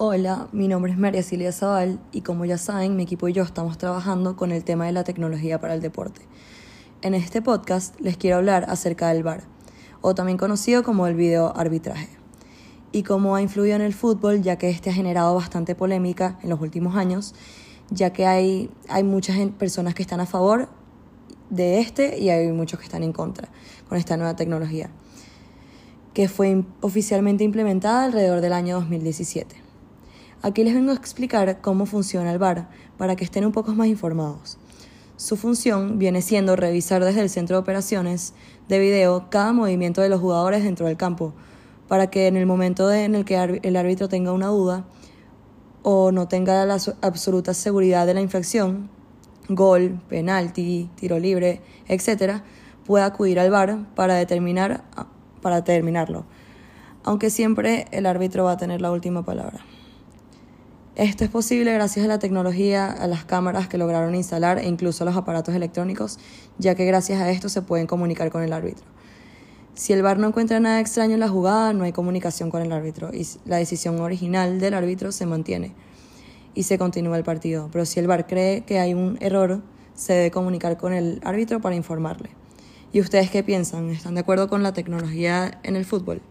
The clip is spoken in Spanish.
Hola, mi nombre es María Silvia Zaval y como ya saben, mi equipo y yo estamos trabajando con el tema de la tecnología para el deporte. En este podcast les quiero hablar acerca del VAR, o también conocido como el video arbitraje, y cómo ha influido en el fútbol, ya que este ha generado bastante polémica en los últimos años, ya que hay, hay muchas personas que están a favor de este y hay muchos que están en contra con esta nueva tecnología, que fue oficialmente implementada alrededor del año 2017. Aquí les vengo a explicar cómo funciona el VAR para que estén un poco más informados. Su función viene siendo revisar desde el centro de operaciones de video cada movimiento de los jugadores dentro del campo, para que en el momento en el que el árbitro tenga una duda o no tenga la absoluta seguridad de la infracción, gol, penalti, tiro libre, etc., pueda acudir al VAR para, determinar, para determinarlo, aunque siempre el árbitro va a tener la última palabra. Esto es posible gracias a la tecnología, a las cámaras que lograron instalar e incluso a los aparatos electrónicos, ya que gracias a esto se pueden comunicar con el árbitro. Si el VAR no encuentra nada extraño en la jugada, no hay comunicación con el árbitro y la decisión original del árbitro se mantiene y se continúa el partido. Pero si el VAR cree que hay un error, se debe comunicar con el árbitro para informarle. ¿Y ustedes qué piensan? ¿Están de acuerdo con la tecnología en el fútbol?